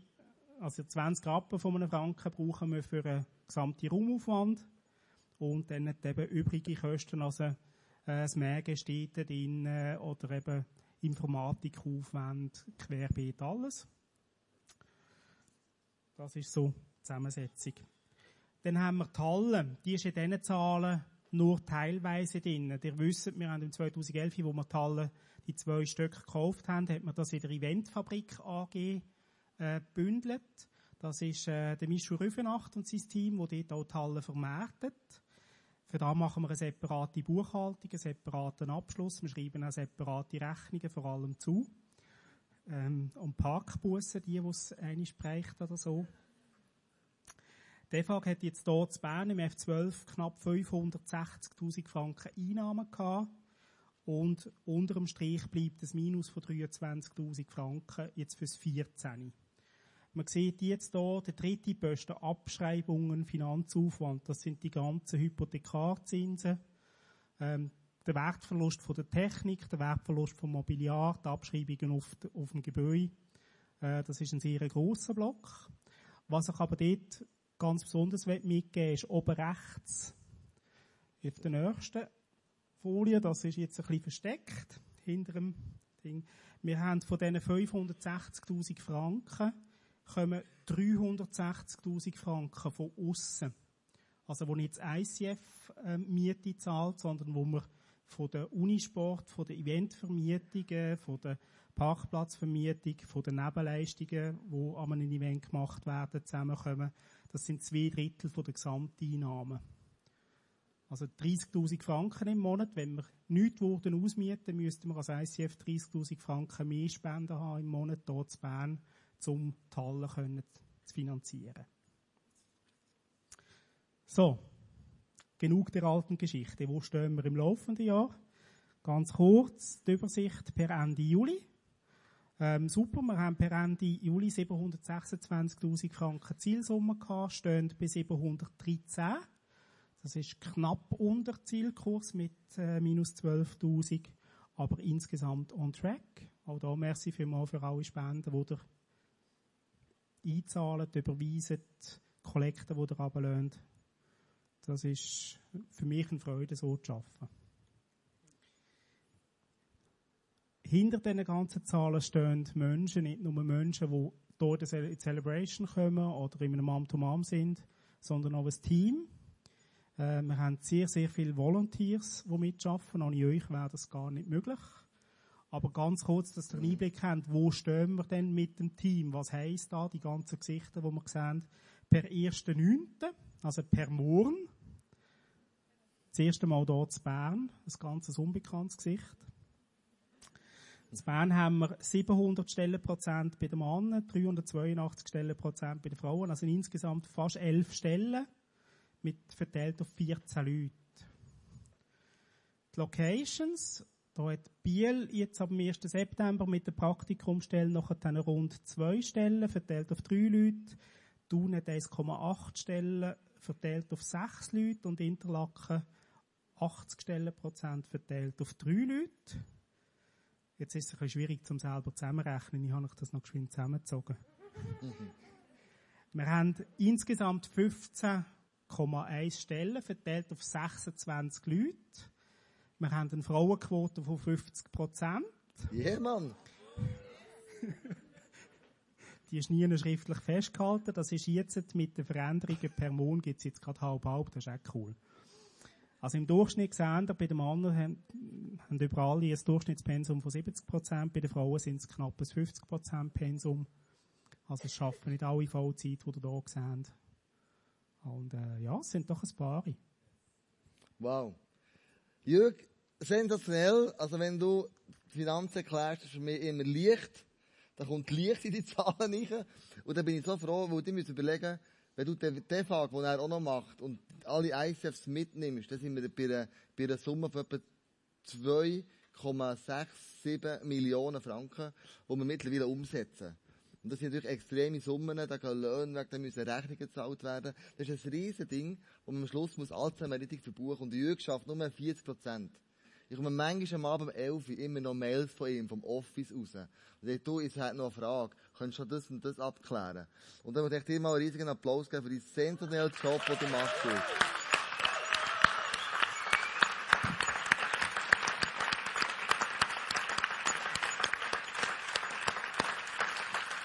also 20 Rappen von einem Franken brauchen wir für einen gesamten Raumaufwand. Und dann eben übrige Kosten, also äh, das Mägen steht drin, oder eben Informatikaufwand, querbeet alles. Das ist so die Zusammensetzung. Dann haben wir die Halle. Die ist in diesen Zahlen nur teilweise drin. Ihr wisst, wir haben im 2011, wo wir die Halle, die zwei Stück gekauft haben, hat man das in der Eventfabrik AG äh, bündelt. Das ist äh, der Michel Rüfenacht und sein Team, wo dort auch die Halle vermarktet. Für da machen wir eine separate Buchhaltung, einen separaten Abschluss. Wir schreiben auch separate Rechnungen vor allem zu. Ähm, und Parkbussen, die, die es einmal spricht oder so. Die EFAG hat jetzt hier zu Bern im F12 knapp 560.000 Franken Einnahmen gehabt. Und unter dem Strich bleibt ein Minus von 23.000 Franken jetzt fürs 14. Man sieht jetzt hier den dritten Posten Abschreibungen, Finanzaufwand. Das sind die ganzen Hypothekarzinsen, ähm, der Wertverlust von der Technik, der Wertverlust vom Mobiliar, die Abschreibungen auf, auf dem Gebäude. Äh, das ist ein sehr grosser Block. Was ich aber dort ganz besonders mitgeben ist oben rechts auf der nächsten Folie, das ist jetzt ein bisschen versteckt hinter dem Ding. Wir haben von diesen 560.000 Franken kommen 360.000 Franken von außen. Also, wo nicht das ICF ähm, zahlt, sondern wo wir von der Unisport, von der Eventvermietungen, von der Parkplatzvermietung, von den Nebenleistungen, die an einem Event gemacht werden, zusammenkommen. Das sind zwei Drittel von der Gesamteinnahmen. Also 30.000 Franken im Monat. Wenn wir nichts würden ausmieten, müssten wir als ICF 30.000 Franken mehr Spenden haben im Monat hier zu Bern, um die Halle können zu finanzieren. So. Genug der alten Geschichte. Wo stehen wir im laufenden Jahr? Ganz kurz die Übersicht per Ende Juli. Ähm, super, wir haben per Ende Juli 726.000 Franken Zielsumme gehabt, stehen bei 713. Das ist knapp unter Zielkurs mit äh, minus 12.000, aber insgesamt on track. Auch da merci vielmals für alle Spenden, die ihr einzahlen, überweisen, Kollekten, die ihr runterlöhnt. Das ist für mich eine Freude, so zu arbeiten. Hinter diesen ganzen Zahlen stehen Menschen, nicht nur Menschen, die hier in Celebration kommen oder in einem Mom-to-Mom sind, sondern auch ein Team. Äh, wir haben sehr, sehr viele Volunteers, die mitarbeiten. Ohne euch wäre das gar nicht möglich. Aber ganz kurz, dass ihr einen Einblick habt, wo stehen wir denn mit dem Team? Was heisst da die ganzen Gesichter, die wir sehen? Per 1.9., also per morgen. Das erste Mal hier zu Bern. Ein ganz unbekanntes Gesicht. In Bern haben wir 700 Stellenprozent bei den Männern, 382 Stellenprozent bei den Frauen, also insgesamt fast 11 Stellen, mit, verteilt auf 14 Leute. Die Locations, da hat Biel jetzt ab dem 1. September mit der Praktikumstelle noch rund zwei Stellen, verteilt auf drei Leute. Thun hat 1,8 Stellen, verteilt auf sechs Leute und Interlaken 80 Stellenprozent verteilt auf drei Leute. Jetzt ist es ein bisschen schwierig zum selber zusammenrechnen. Ich habe euch das noch geschwind zusammengezogen. Wir haben insgesamt 15,1 Stellen verteilt auf 26 Leute. Wir haben eine Frauenquote von 50 Prozent. Ja, Mann. die ist nie schriftlich festgehalten. Das ist jetzt mit den Veränderungen per Mond gibt es jetzt gerade halb halb. Das ist echt cool. Also im Durchschnitt sehen wir, bei den Männern haben, haben überall ein Durchschnittspensum von 70 Prozent, bei den Frauen sind es knapp ein 50 Prozent Pensum. Also es schaffen nicht alle Vollzeit, die ihr hier sehen. Und äh, ja, es sind doch ein paar. Wow. Jürg, sensationell. Also wenn du die Finanzen erklärst, ist für mich immer Licht. Da kommt Licht in die Zahlen rein. Und dann bin ich so froh, weil die müssen überlegen, wenn du den DEFAG, den er auch noch macht, und alle ICFs mitnimmst, dann sind wir bei einer, bei einer Summe von etwa 2,67 Millionen Franken, die wir mittlerweile umsetzen. Und das sind natürlich extreme Summen, da gehen Löhne weg, da müssen Rechnungen gezahlt werden. Das ist ein riesen Ding, man am Schluss muss alles richtig verbuchen. Und die Jürg schafft nur 40 Prozent. Ich komme manchmal am Abend um 11 Uhr immer noch Mails von ihm, vom Office raus. Und ich du, ich habe noch eine Frage. Könntest du das und das abklären? Und dann möchte ich dir mal einen riesigen Applaus geben für deinen sensationellen Job, den du machst.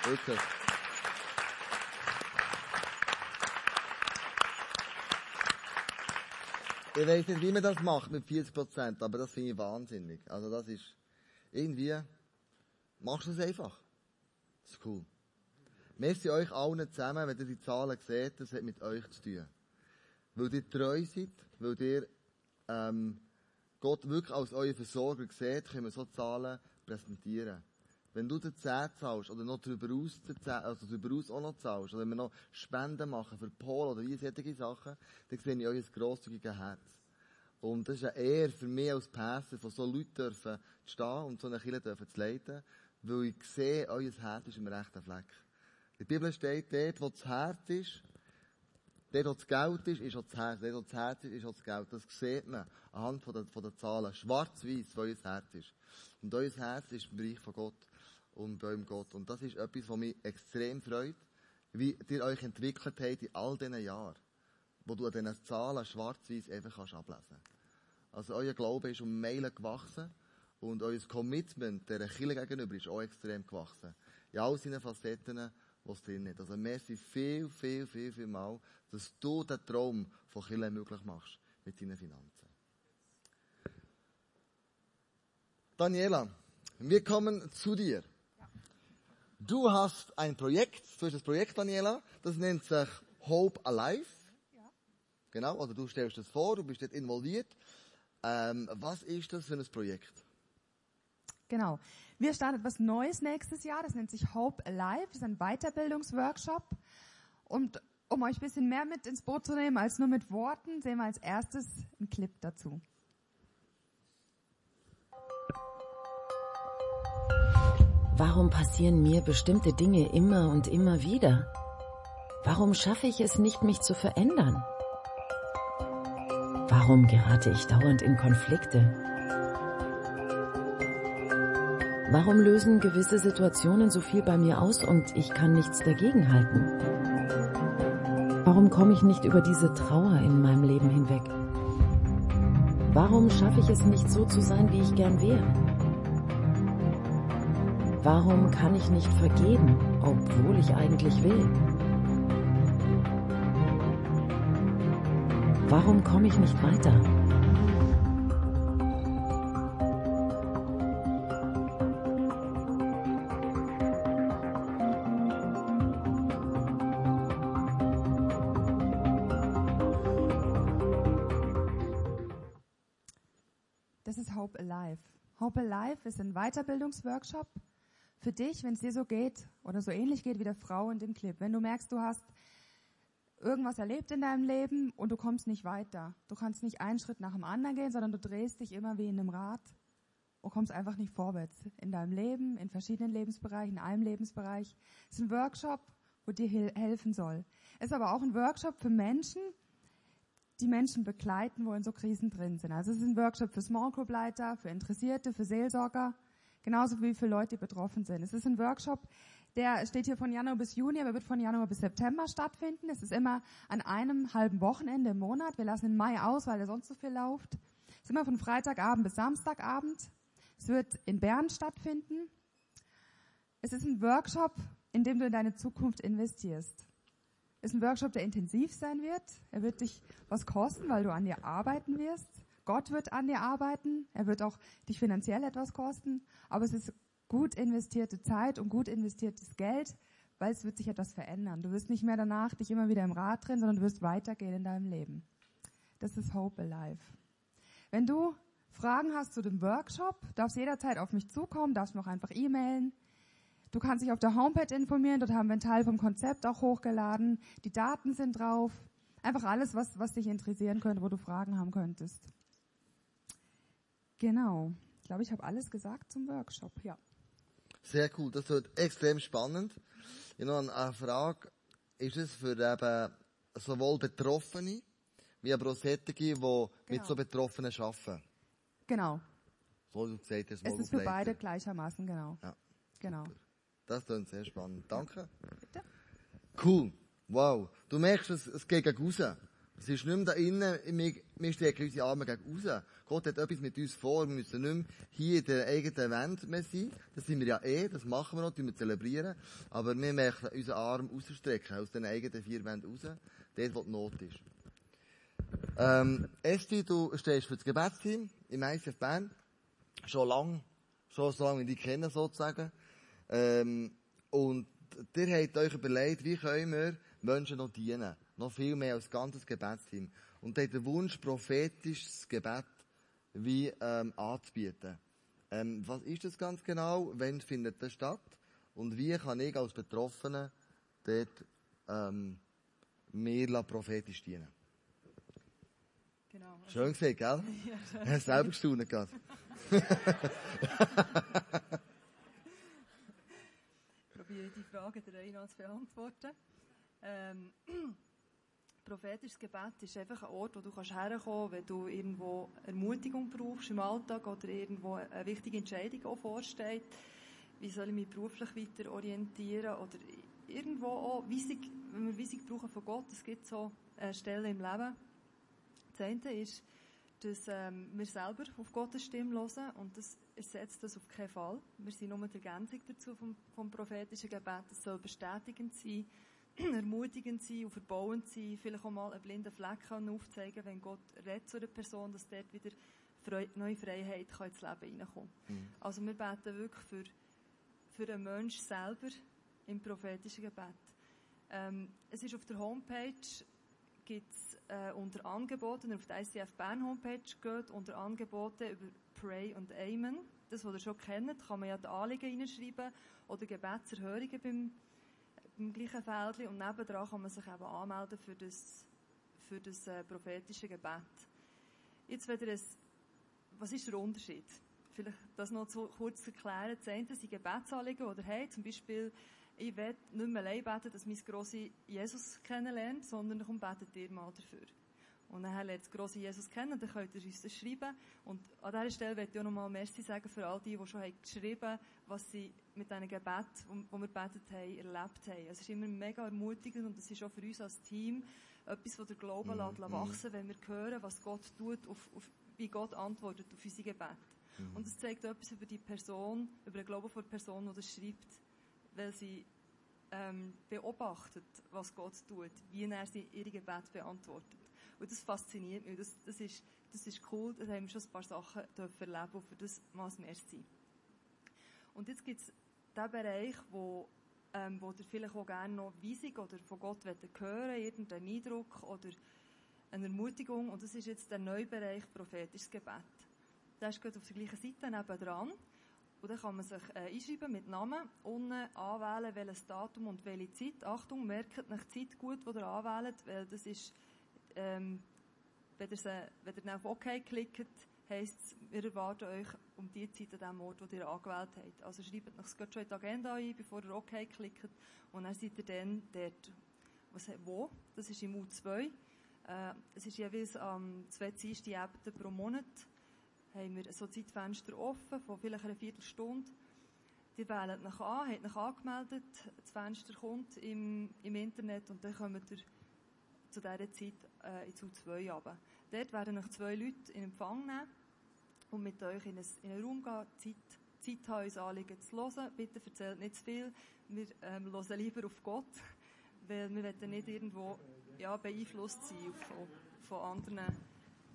Wirklich. Ich weiß nicht, wie man das macht mit 40 Prozent, aber das finde ich wahnsinnig. Also das ist irgendwie, machst du es einfach. Das ist cool. Merci euch allen zusammen, wenn ihr die Zahlen seht, das hat mit euch zu tun. Weil ihr treu seid, weil ihr ähm, Gott wirklich als euer Versorger seht, können wir so Zahlen präsentieren. Wenn du den 10 zahlst oder noch darüber aus, also darüber aus auch noch zahlst, oder wenn wir noch Spenden machen für Pol oder wie solche Sachen, dann sehe ich euer grosszügiges Herz. Und das ist eine Ehre für mich als Pastor, von so Leuten dürfen zu stehen und so eine Kirche dürfen zu leiten, weil ich sehe, euer Herz ist im rechten Fleck. In der Bibel steht, dort, wo das Herz ist, dort, wo das Geld ist, ist auch das Herz. Dort, wo das Herz ist, ist auch das Geld. Das sieht man anhand von der, von der Zahlen. Schwarz-Weiß, wo euer Herz ist. Und euer Herz ist im Bereich von Gott und bei Gott. Und das ist etwas, was mich extrem freut, wie ihr euch entwickelt habt in all diesen Jahren, wo du an diesen Zahlen schwarz-weiß einfach kannst ablesen Also euer Glaube ist um Meilen gewachsen und euer Commitment der Kirche gegenüber ist auch extrem gewachsen. In all seinen Facetten, es drin hat. Also merci viel, viel, viel, viel mal, dass du den Traum von Kirche möglich machst mit deinen Finanzen. Daniela, wir kommen zu dir. Du hast ein Projekt, du hast das Projekt, Daniela, das nennt sich Hope Alive. Ja. Genau, oder du stellst das vor, du bist dort involviert. Ähm, was ist das für ein Projekt? Genau. Wir starten etwas Neues nächstes Jahr, das nennt sich Hope Alive, das ist ein Weiterbildungsworkshop. Und um euch ein bisschen mehr mit ins Boot zu nehmen als nur mit Worten, sehen wir als erstes einen Clip dazu. Warum passieren mir bestimmte Dinge immer und immer wieder? Warum schaffe ich es nicht, mich zu verändern? Warum gerate ich dauernd in Konflikte? Warum lösen gewisse Situationen so viel bei mir aus und ich kann nichts dagegen halten? Warum komme ich nicht über diese Trauer in meinem Leben hinweg? Warum schaffe ich es nicht so zu sein, wie ich gern wäre? Warum kann ich nicht vergeben, obwohl ich eigentlich will? Warum komme ich nicht weiter? Das ist Hope Alive. Hope Alive ist ein Weiterbildungsworkshop, für dich, wenn es dir so geht oder so ähnlich geht wie der Frau in dem Clip, wenn du merkst, du hast irgendwas erlebt in deinem Leben und du kommst nicht weiter. Du kannst nicht einen Schritt nach dem anderen gehen, sondern du drehst dich immer wie in einem Rad und kommst einfach nicht vorwärts in deinem Leben, in verschiedenen Lebensbereichen, in einem Lebensbereich. Es ist ein Workshop, wo dir helfen soll. Es ist aber auch ein Workshop für Menschen, die Menschen begleiten, wo in so Krisen drin sind. Also es ist ein Workshop für Small Group Leiter, für Interessierte, für Seelsorger, genauso wie für Leute, die betroffen sind. Es ist ein Workshop, der steht hier von Januar bis Juni, aber wird von Januar bis September stattfinden. Es ist immer an einem halben Wochenende im Monat. Wir lassen den Mai aus, weil er sonst so viel läuft. Es ist immer von Freitagabend bis Samstagabend. Es wird in Bern stattfinden. Es ist ein Workshop, indem du in deine Zukunft investierst. Ist ein Workshop, der intensiv sein wird. Er wird dich was kosten, weil du an dir arbeiten wirst. Gott wird an dir arbeiten. Er wird auch dich finanziell etwas kosten. Aber es ist gut investierte Zeit und gut investiertes Geld, weil es wird sich etwas verändern. Du wirst nicht mehr danach dich immer wieder im Rad drehen, sondern du wirst weitergehen in deinem Leben. Das ist Hope Alive. Wenn du Fragen hast zu dem Workshop, darfst jederzeit auf mich zukommen, darfst mir auch einfach e-mailen. Du kannst dich auf der Homepage informieren, dort haben wir einen Teil vom Konzept auch hochgeladen. Die Daten sind drauf. Einfach alles, was, was dich interessieren könnte, wo du Fragen haben könntest. Genau. Ich glaube, ich habe alles gesagt zum Workshop, ja. Sehr cool, das wird extrem spannend. Ich habe noch eine Frage. Ist es für eben sowohl Betroffene, wie aber auch solche, die genau. mit so Betroffenen arbeiten? Genau. So du gesagt hast, Es ist für beide gleichermaßen, genau. Ja. Genau. Super. Das klingt sehr spannend. Danke. Bitte. Cool. Wow. Du merkst, es, es geht gegen raus. Es ist nicht mehr da innen, wir, wir stecken unsere Arme gegen raus. Gott hat etwas mit uns vor, wir müssen nicht mehr hier in der eigenen Welt mehr sein. Das sind wir ja eh, das machen wir noch, wir zelebrieren. Aber wir möchten unseren Arm ausstrecken, aus den eigenen vier Wänden raus, dort wo die Not ist. Ähm, Esti, du stehst für das Gebetsteam im ICF Bern. Schon lang, schon so lange, wie ich dich kenne, sozusagen. Ähm, und ihr habt euch überlegt, wie können wir Menschen noch dienen? Noch viel mehr als ganzes Gebetsteam. Und habt den Wunsch, prophetisches Gebet wie ähm, anzubieten. Ähm, was ist das ganz genau? Wann findet das statt? Und wie kann ich als Betroffener dort ähm, mehr prophetisch dienen? Genau. Schön gesehen, gell? Ja, schön. selber gestaunt gerade. probiere die Frage der Reihe zu beantworten. Ähm, prophetisches Gebet ist einfach ein Ort, wo du kannst herkommen, wenn du irgendwo Ermutigung brauchst im Alltag oder irgendwo eine wichtige Entscheidung auch vorsteht. Wie soll ich mich beruflich weiter orientieren oder irgendwo auch Weisung, wenn wir Weisung brauchen von Gott, es gibt so Stellen im Leben. Das eine ist, dass ähm, wir selber auf Gottes Stimme hören und das ersetzt das auf keinen Fall. Wir sind nur die Ergänzung dazu vom, vom prophetischen Gebet. Es soll bestätigend sein, ermutigend sein und verbauend sein, vielleicht auch mal einen blinden Fleck aufzeigen, wenn Gott redet zu einer Person, dass dort wieder neue Freiheit kann ins Leben hineinkommen mhm. Also wir beten wirklich für, für den Menschen selber im prophetischen Gebet. Ähm, es ist auf der Homepage gibt es äh, unter Angeboten, auf der ICF Bern Homepage geht, unter Angebote über Pray und Amen. Das, was ihr schon kennt, kann man ja die Anliegen reinschreiben oder Gebetserhörungen beim, beim gleichen Feld. Und nebendran kann man sich eben anmelden für das, für das äh, prophetische Gebet. Jetzt wieder ein, was ist der Unterschied? Vielleicht das noch zu kurz erklären. Das eine sind Gebetsanliegen oder hey, zum Beispiel ich will nicht mehr allein beten, dass mein grosse Jesus kennenlernt, sondern komm, betet ihr mal dafür. Und dann lernt das grosse Jesus kennen, dann könnt ihr uns das schreiben. Und an dieser Stelle möchte ich auch nochmal Merci sagen für all die, die schon haben geschrieben was sie mit diesen Gebet, wo wir betet haben, erlebt haben. Es ist immer mega ermutigend und es ist auch für uns als Team etwas, das der Glauben mm, lässt, wachsen wenn wir hören, was Gott tut, auf, auf, wie Gott antwortet auf unsere Gebet. Mm. Und es zeigt etwas über die Person, über den Glauben der Person, die das schreibt weil sie ähm, beobachtet, was Gott tut, wie er sie ihre Gebet beantwortet. Und das fasziniert mich. Das, das, ist, das ist cool. Da haben wir schon ein paar Sachen dürfen erleben und für das muss mehr sein. Und jetzt gibt es den Bereich, wo, ähm, wo ihr vielleicht auch gerne noch Weisung oder von Gott hören irgendeinen Eindruck oder eine Ermutigung. Und das ist jetzt der neue Bereich prophetisches Gebet. Der ist gerade auf der gleichen Seite nebenan. Und dann kann man sich äh, einschreiben mit Namen, unten anwählen, welches Datum und welche Zeit. Achtung, merkt nach Zeit gut, die ihr anwählt, weil das ist, ähm, wenn ihr, ihr auf OK klickt, heisst es, wir erwarten euch um die Zeit an dem Ort, wo ihr angewählt habt. Also schreibt euch schon in die Agenda ein, bevor ihr OK klickt, und dann seid ihr dann dort. Was, wo? Das ist im U2. Äh, es ist jeweils am ähm, zwei pro Monat haben wir so Zeitfenster offen, von vielleicht einer Viertelstunde. Die wählen nach an, haben nach angemeldet, das Fenster kommt im, im Internet und dann kommt ihr zu dieser Zeit äh, ins U2 runter. Dort werden noch zwei Leute in Empfang nehmen und mit euch in, ein, in einen Raum gehen, Zeit, Zeit haben, uns Anliegen zu hören. Bitte erzählt nicht zu viel. Wir ähm, hören lieber auf Gott, weil wir wollen nicht irgendwo ja, beeinflusst sein von, von anderen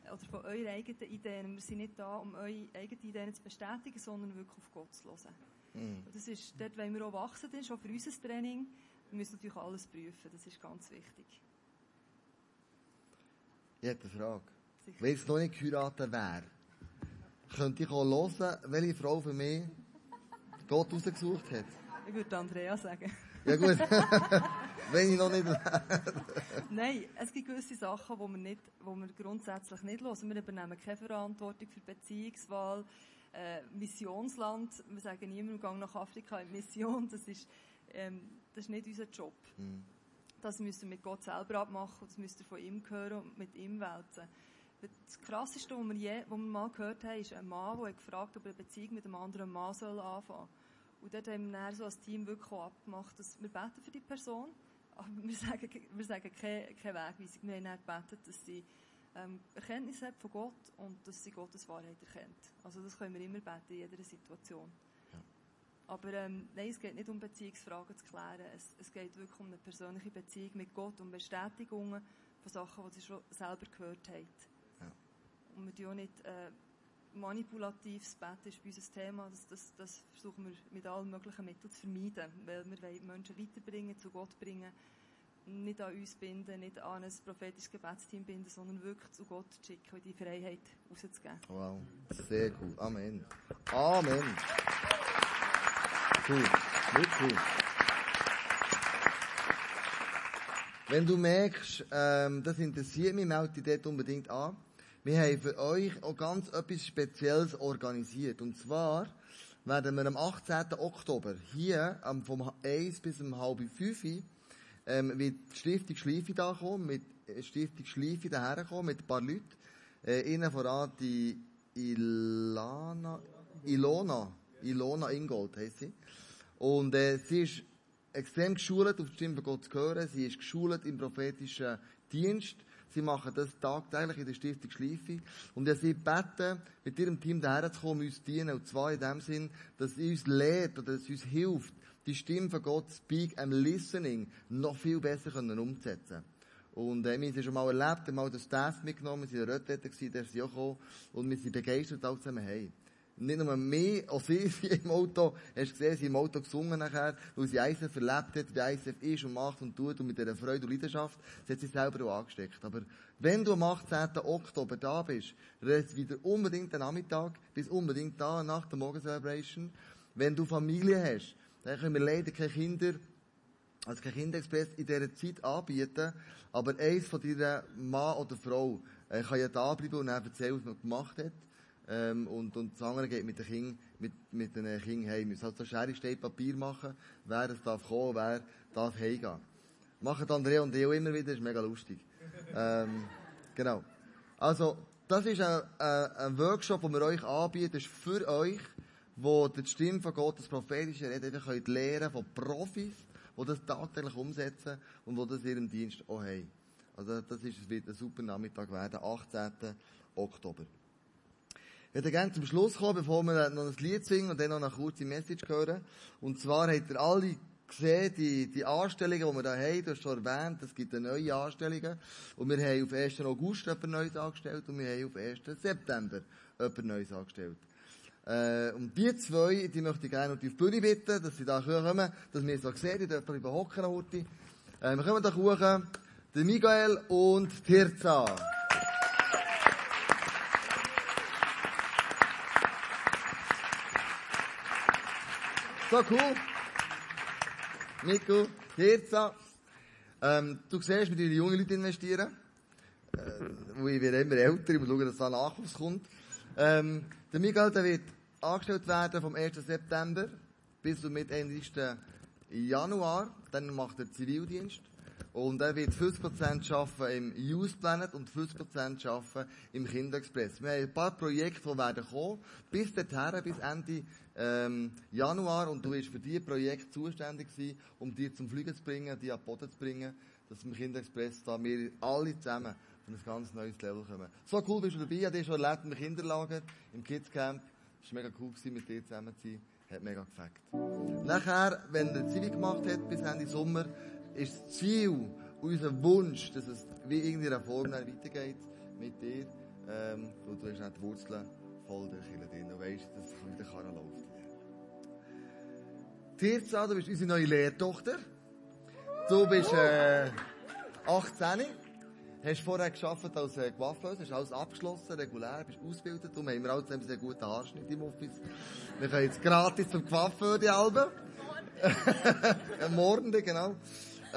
oder von euren eigenen Ideen. Wir sind nicht da, um eure eigenen Ideen zu bestätigen, sondern wirklich auf Gott zu hören. Mhm. Das ist, dort wollen wir auch wachsen, das ist auch für unser Training. Wir müssen natürlich alles prüfen, das ist ganz wichtig. Ich hätte eine Frage. Wenn es noch nicht geheiratet wäre, könnte ich auch hören, welche Frau für mich Gott rausgesucht hat. Ich würde Andrea sagen. Ja gut, wenn ich noch nicht Nein, es gibt gewisse Sachen, die wir, nicht, wo wir grundsätzlich nicht hören. Wir übernehmen keine Verantwortung für Beziehungswahl, äh, Missionsland. Wir sagen niemandem, gang nach Afrika in Mission. Das ist, ähm, das ist nicht unser Job. Mhm. Das müssen wir mit Gott selber abmachen das müsst ihr von ihm hören und mit ihm wälzen. Das Krasseste, was wir, je, was wir mal gehört haben, ist ein Mann, der hat gefragt ob er eine Beziehung mit einem anderen Mann soll anfangen soll. Und dort haben wir dann so als Team wirklich abgemacht, dass wir beten für die Person, aber wir sagen, wir sagen keine, keine Wegweisung. Wir haben dann gebetet, dass sie ähm, Erkenntnis hat von Gott und dass sie Gottes Wahrheit erkennt. Also das können wir immer beten in jeder Situation. Aber ähm, nein, es geht nicht um Beziehungsfragen zu klären. Es, es geht wirklich um eine persönliche Beziehung mit Gott, um Bestätigungen von Sachen, die sie schon selber gehört haben. Ja. Und wir tun auch nicht äh, manipulatives Beten ist bei uns ein Thema. Das, das, das versuchen wir mit allen möglichen Mitteln zu vermeiden, weil wir Menschen weiterbringen, zu Gott bringen, nicht an uns binden, nicht an ein prophetisches Gebetsteam binden, sondern wirklich zu Gott schicken und die Freiheit rauszugeben. Wow, sehr cool. Amen. Amen. Wenn du merkst, ähm, das interessiert mich, melde dich dort unbedingt an. Wir haben für euch auch ganz etwas Spezielles organisiert. Und zwar werden wir am 18. Oktober hier ähm, vom 1 bis um halb 5 ähm, wird die Stiftung Schleife da kommen, mit äh, Stiftung Schleife daher kommen, mit ein paar Leuten. Äh, innen voran die Ilana, Ilona, Ilona Ingold heisst sie. Und äh, sie ist extrem geschult, auf die Stimme von Gott zu hören. Sie ist geschult im prophetischen Dienst. Sie machen das tagtäglich in der Stiftung Schleife. Und ja, sie beten, mit ihrem Team daher zu kommen, uns dienen. Und zwar in dem Sinn, dass sie uns lehrt oder dass sie uns hilft, die Stimme von Gott, Speak and Listening, noch viel besser können umzusetzen. Und äh, wir haben sie schon mal erlebt, haben mal den Staff mitgenommen, wir waren in der Retrette, der ist auch gekommen. Und wir sind begeistert, alle zusammen, hey. Nicht nur mehr als sie im Auto, hast gesehen, sie im Auto gesungen nachher, weil sie ISF erlebt hat, wie ISF ist und macht und tut und mit dieser Freude und Leidenschaft, sie hat sich selber auch angesteckt. Aber wenn du am 18. Oktober da bist, rest wieder unbedingt den Nachmittag, bis unbedingt da nach der Morgen-Celebration. Wenn du Familie hast, dann können wir leider keine Kinder also kein Kinderexpress in dieser Zeit anbieten, aber eins von deiner Mann oder Frau äh, kann ja da bleiben und dann erzählen, was man gemacht hat. Ähm, und, und das andere geht mit den Kindern, mit, mit den Kindern heim. Müssen halt so Schere, Stein, Papier machen, wer es darf kommen, wer darf heimgehen. Machen Andrea und ich auch immer wieder, ist mega lustig. ähm, genau. Also, das ist ein, ein, ein Workshop, den wir euch anbieten, das ist für euch, wo die Stimme von Gott, das prophetische Reden, einfach könnt lernen von Profis, die das tagtäglich umsetzen und die das in ihrem Dienst auch haben. Also das ist, wird ein super Nachmittag werden, 18. Oktober. Ich würde gerne zum Schluss kommen, bevor wir noch ein Lied singen und dann noch eine kurze Message hören. Und zwar habt ihr alle gesehen, die, die Anstellungen, die wir da haben, du hast schon erwähnt, es gibt neue Anstellungen. Und wir haben auf 1. August jemand Neues angestellt und wir haben auf 1. September jemand Neues angestellt. Äh, und die zwei, die möchte ich gerne auf die Bühne bitten, dass sie da kommen, dass wir so sehen, die dürfen bleiben hocken. Äh, wir kommen da hoch, der Miguel und Tirza. So cool. Nico, Tirza. Ähm, du siehst, wir in junge Leute investieren. Äh, wo ich werde immer älter, ich muss schauen, dass da Nachwuchs kommt. Ähm, der Miguel, der wird angestellt werden vom 1. September bis zum 31. Januar. Dann macht er Zivildienst. Und er wird 50% arbeiten im Youth Planet und 50% arbeiten im Kinderexpress. Wir haben ein paar Projekte, die werden kommen, bis dahin, bis Ende ähm, Januar. Und du bist für diese Projekte zuständig gewesen, um die zum Fliegen zu bringen, die an den Boden zu bringen, dass im Kinderexpress da wir alle zusammen auf ein ganz neues Level kommen. So cool bist du dabei, hast du schon erlebt im Kinderlager, im Kids Camp. Es war mega cool gewesen, mit dir zusammen zu sein. Hat mega gefällt. Nachher, wenn er Zivi gemacht hat, bis Ende Sommer, ist das Ziel, unser Wunsch, dass es wie irgendwie in einer Form weitergeht mit dir, ähm, weil du hast nicht die Wurzeln voll der Kirche drin. Du weißt, dass es wieder Karren läuft. Tirza, du bist unsere neue Lehrtochter. Du bist äh, 18. Hast vorher geschafft als äh, Coiffeuse, hast alles abgeschlossen, regulär, bist ausgebildet. Darum haben wir alle zusammen einen guten Haarschnitt im Office. Wir können jetzt gratis zum Coiffeur die Alben. Am Morgen, genau.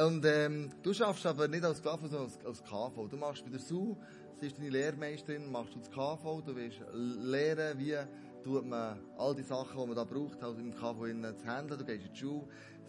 Und ähm, du schaffst aber nicht als Coiffeur, sondern als, als KV. Du machst bei der SU, sie ist deine Lehrmeisterin, machst du das KV, du willst lernen, wie tut man all die Sachen, die man da braucht, halt im KV zu handeln. Du gehst in die Schule,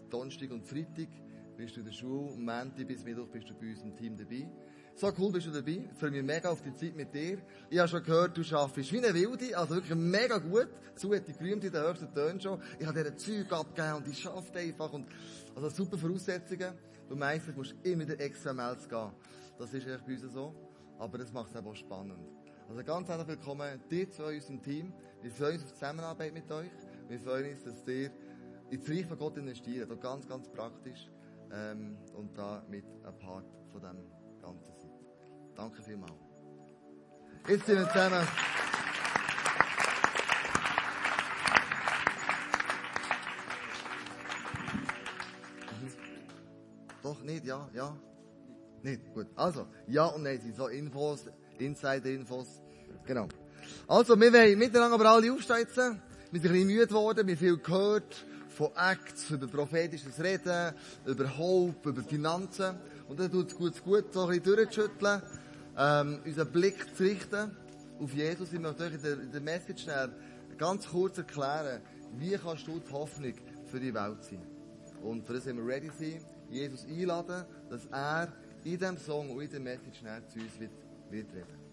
Donnerstag und Freitag bist du in der Schule, am Montag bis Mittwoch bist du bei uns im Team dabei. So cool bist du dabei. Ich freue mich mega auf die Zeit mit dir. Ich habe schon gehört, du arbeitest wie eine Wilde, also wirklich mega gut. So hat die gerühmt in den höchsten Tönen schon. Ich habe dir Zeug abgegeben und ich schaffe einfach und, also super Voraussetzungen. Du meinst, du musst immer wieder extra Mails gehen. Das ist echt bei uns so. Aber das macht es einfach spannend. Also ganz herzlich willkommen, dir zu unserem Team. Wir freuen uns auf die Zusammenarbeit mit euch. Wir freuen uns, dass ihr ins Reich von Gott investiert. Und ganz, ganz praktisch. Ähm, und da mit ein Part von dem Ganzen seid. Danke vielmals. Jetzt sind wir zusammen. Doch, nicht, ja, ja. Nicht, gut. Also, ja und nein sind so Infos, Insider-Infos. Genau. Also, wir wollen miteinander aber alle aufstehen. Wir sind ein bisschen müde geworden, wir haben viel gehört von Acts, über prophetisches Reden, über Hope, über Finanzen. Und dann tut es gut, gut, so ein bisschen durchzuschütteln, ähm, unseren Blick zu richten auf Jesus. Ich möchte euch in der, in der Message ganz kurz erklären, wie kannst du die Hoffnung für die Welt sein. Und für das sind wir ready sein, Jesus einladen, dass er in diesem Song und in der Message zu uns wird, wird reden.